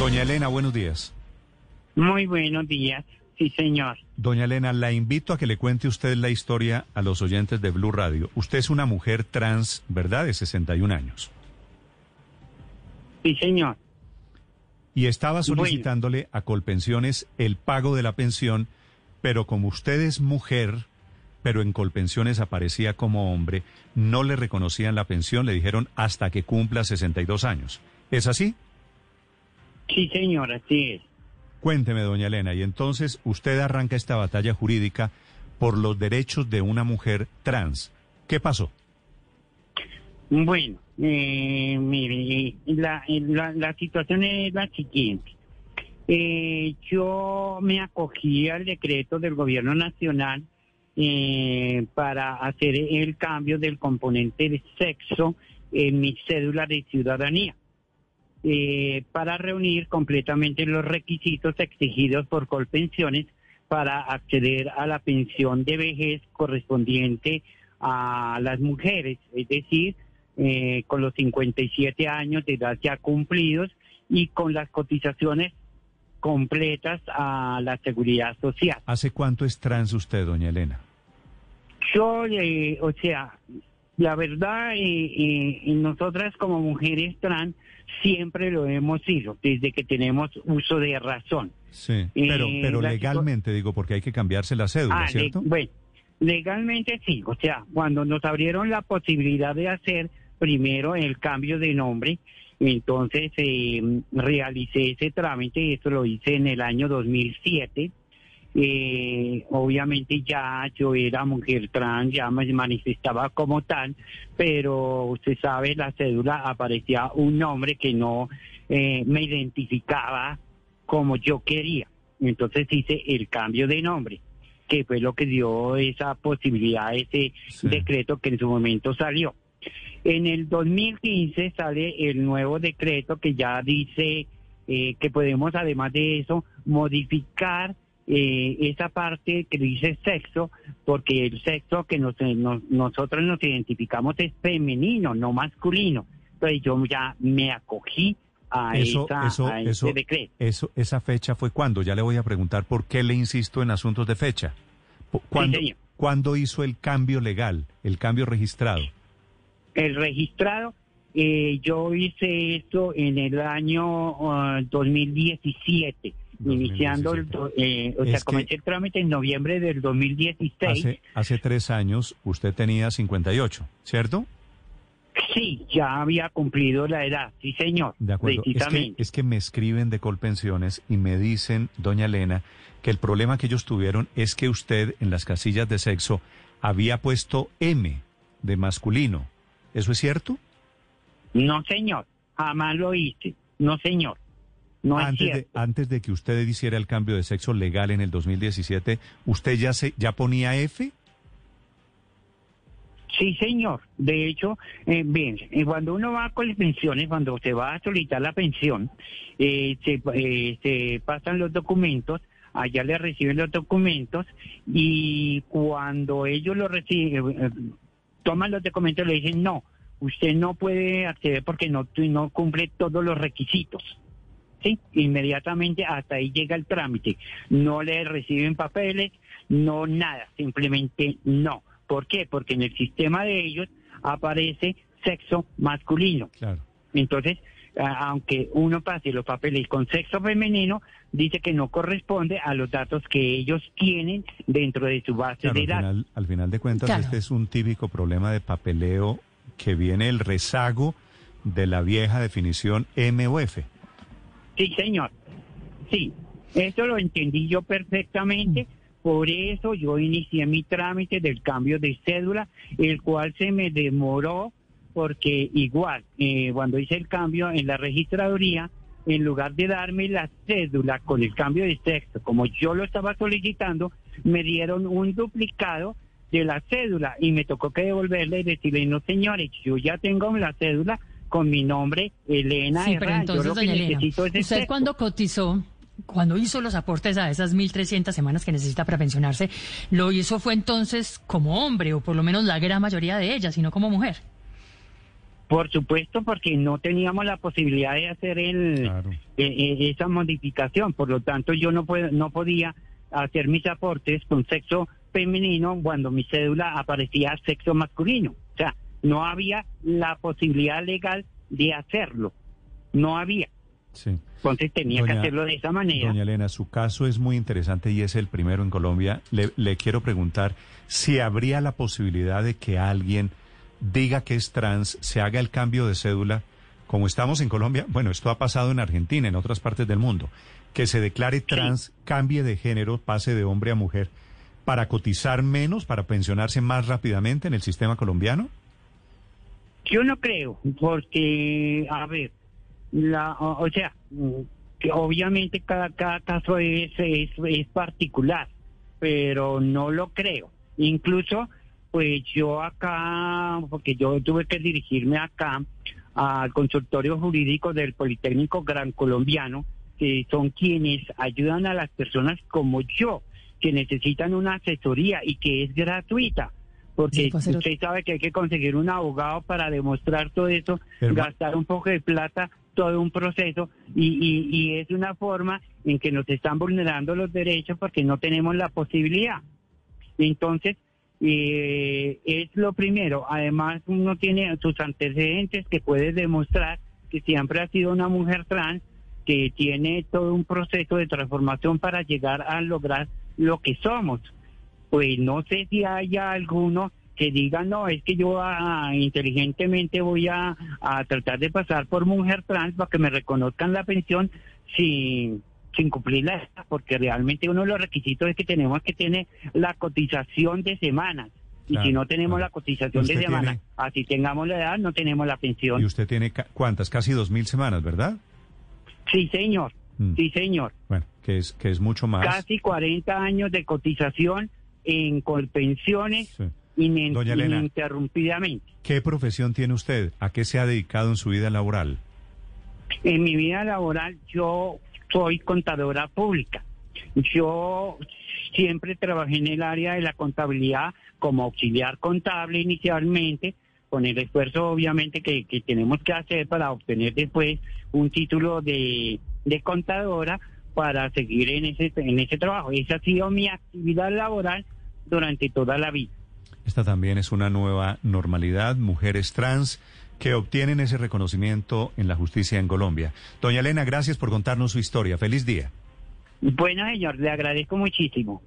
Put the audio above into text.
Doña Elena, buenos días. Muy buenos días, sí señor. Doña Elena, la invito a que le cuente usted la historia a los oyentes de Blue Radio. Usted es una mujer trans, ¿verdad? De 61 años. Sí señor. Y estaba solicitándole a Colpensiones el pago de la pensión, pero como usted es mujer, pero en Colpensiones aparecía como hombre, no le reconocían la pensión, le dijeron hasta que cumpla 62 años. ¿Es así? Sí, señor, así es. Cuénteme, doña Elena, y entonces usted arranca esta batalla jurídica por los derechos de una mujer trans. ¿Qué pasó? Bueno, eh, mire, la, la, situación es la siguiente. Eh, yo me acogí al decreto del gobierno nacional eh, para hacer el cambio del componente de sexo en mi cédula de ciudadanía. Eh, para reunir completamente los requisitos exigidos por Colpensiones para acceder a la pensión de vejez correspondiente a las mujeres, es decir, eh, con los 57 años de edad ya cumplidos y con las cotizaciones completas a la seguridad social. ¿Hace cuánto es trans usted, doña Elena? Yo, eh, o sea, la verdad, eh, nosotras como mujeres trans siempre lo hemos sido, desde que tenemos uso de razón. Sí, pero, eh, pero legalmente, digo, porque hay que cambiarse la cédula, ah, ¿cierto? bueno, legalmente sí, o sea, cuando nos abrieron la posibilidad de hacer primero el cambio de nombre, entonces eh, realicé ese trámite, esto lo hice en el año 2007, eh, obviamente ya yo era mujer trans, ya me manifestaba como tal, pero usted sabe, la cédula aparecía un nombre que no eh, me identificaba como yo quería. Entonces hice el cambio de nombre, que fue lo que dio esa posibilidad, ese decreto que en su momento salió. En el 2015 sale el nuevo decreto que ya dice eh, que podemos, además de eso, modificar eh, esa parte que dice sexo, porque el sexo que nosotros nos identificamos es femenino, no masculino. Entonces yo ya me acogí a, ese decreto. Eso, esa fecha fue cuando, ya le voy a preguntar por qué le insisto en asuntos de fecha. ¿Cuándo, hizo el cambio legal, el cambio registrado? El registrado, eh, yo hice esto en el año 2017. Iniciando, el, eh, o sea, comencé el trámite en noviembre del 2016. Hace, hace tres años usted tenía 58, ¿cierto? Sí, ya había cumplido la edad, sí señor. De acuerdo, es que, es que me escriben de Colpensiones y me dicen, doña Elena, que el problema que ellos tuvieron es que usted en las casillas de sexo había puesto M de masculino. ¿Eso es cierto? No señor, jamás lo hice, no señor antes, de, antes de que usted hiciera el cambio de sexo legal en el 2017, ¿usted ya, se, ya ponía F? Sí, señor. De hecho, eh, bien, eh, cuando uno va con las pensiones, cuando se va a solicitar la pensión, eh, se, eh, se pasan los documentos, allá le reciben los documentos y cuando ellos lo reciben, toman los documentos, le dicen, no, usted no puede acceder porque no, no cumple todos los requisitos. ¿Sí? Inmediatamente hasta ahí llega el trámite. No le reciben papeles, no nada, simplemente no. ¿Por qué? Porque en el sistema de ellos aparece sexo masculino. Claro. Entonces, aunque uno pase los papeles con sexo femenino, dice que no corresponde a los datos que ellos tienen dentro de su base de datos. Al final, de cuentas, este es un típico problema de papeleo que viene el rezago de la vieja definición MOF. Sí, señor. Sí, eso lo entendí yo perfectamente. Por eso yo inicié mi trámite del cambio de cédula, el cual se me demoró porque igual, eh, cuando hice el cambio en la registraduría, en lugar de darme la cédula con el cambio de sexo, como yo lo estaba solicitando, me dieron un duplicado de la cédula y me tocó que devolverle y decirle, no señores, yo ya tengo la cédula con mi nombre, Elena sí, pero entonces, doña Elena, ¿usted cuando cotizó, cuando hizo los aportes a esas 1.300 semanas que necesita para pensionarse, lo hizo fue entonces como hombre, o por lo menos la gran mayoría de ellas, sino como mujer? Por supuesto, porque no teníamos la posibilidad de hacer el, e, e, esa modificación. Por lo tanto, yo no, puedo, no podía hacer mis aportes con sexo femenino cuando mi cédula aparecía sexo masculino. O sea, no había la posibilidad legal de hacerlo. No había. Sí. Entonces tenía que hacerlo de esa manera. Doña Elena, su caso es muy interesante y es el primero en Colombia. Le, le quiero preguntar si habría la posibilidad de que alguien diga que es trans, se haga el cambio de cédula, como estamos en Colombia, bueno, esto ha pasado en Argentina, en otras partes del mundo, que se declare trans, cambie de género, pase de hombre a mujer, para cotizar menos, para pensionarse más rápidamente en el sistema colombiano? Yo no creo, porque, a ver, la, o, sea, que obviamente cada, cada caso es, es, es particular, pero no lo creo. Incluso pues yo acá, porque yo tuve que dirigirme acá al consultorio jurídico del Politécnico Gran Colombiano, que son quienes ayudan a las personas como yo, que necesitan una asesoría y que es gratuita. Porque usted sabe que hay que conseguir un abogado para demostrar todo eso, gastar un poco de plata, todo un proceso, y, y es una forma en que nos están vulnerando los derechos porque no tenemos la posibilidad. Entonces, y es lo primero. Además, uno tiene sus antecedentes que puede demostrar que siempre ha sido una mujer trans, que tiene todo un proceso de transformación para llegar a lograr lo que somos. Pues no sé si haya alguno que diga, no, es que yo ah, inteligentemente voy a, a tratar de pasar por mujer trans para que me reconozcan la pensión sin sin cumplir la edad, porque realmente uno de los requisitos es que tenemos que tener la cotización de semanas. Y si no tenemos la cotización de semanas, así tengamos la edad, no tenemos la pensión. ¿Y usted tiene cuántas? Casi dos mil semanas, ¿verdad? Sí, señor. Mm. Sí, señor. Bueno, que es, que es mucho más. Casi 40 años de cotización en pensiones ininterrumpidamente. ¿Qué profesión tiene usted? ¿A qué se ha dedicado en su vida laboral? En mi vida laboral yo soy contadora pública. Yo siempre trabajé en el área de la contabilidad como auxiliar contable inicialmente, con el esfuerzo obviamente que, tenemos que hacer para obtener después un título de, de contadora para seguir en ese, en ese trabajo. Esa ha sido mi actividad laboral durante toda la vida. Esta también es una nueva normalidad, mujeres trans que obtienen ese reconocimiento en la justicia en Colombia. Doña Elena, gracias por contarnos su historia. Feliz día. Bueno, señor, le agradezco muchísimo.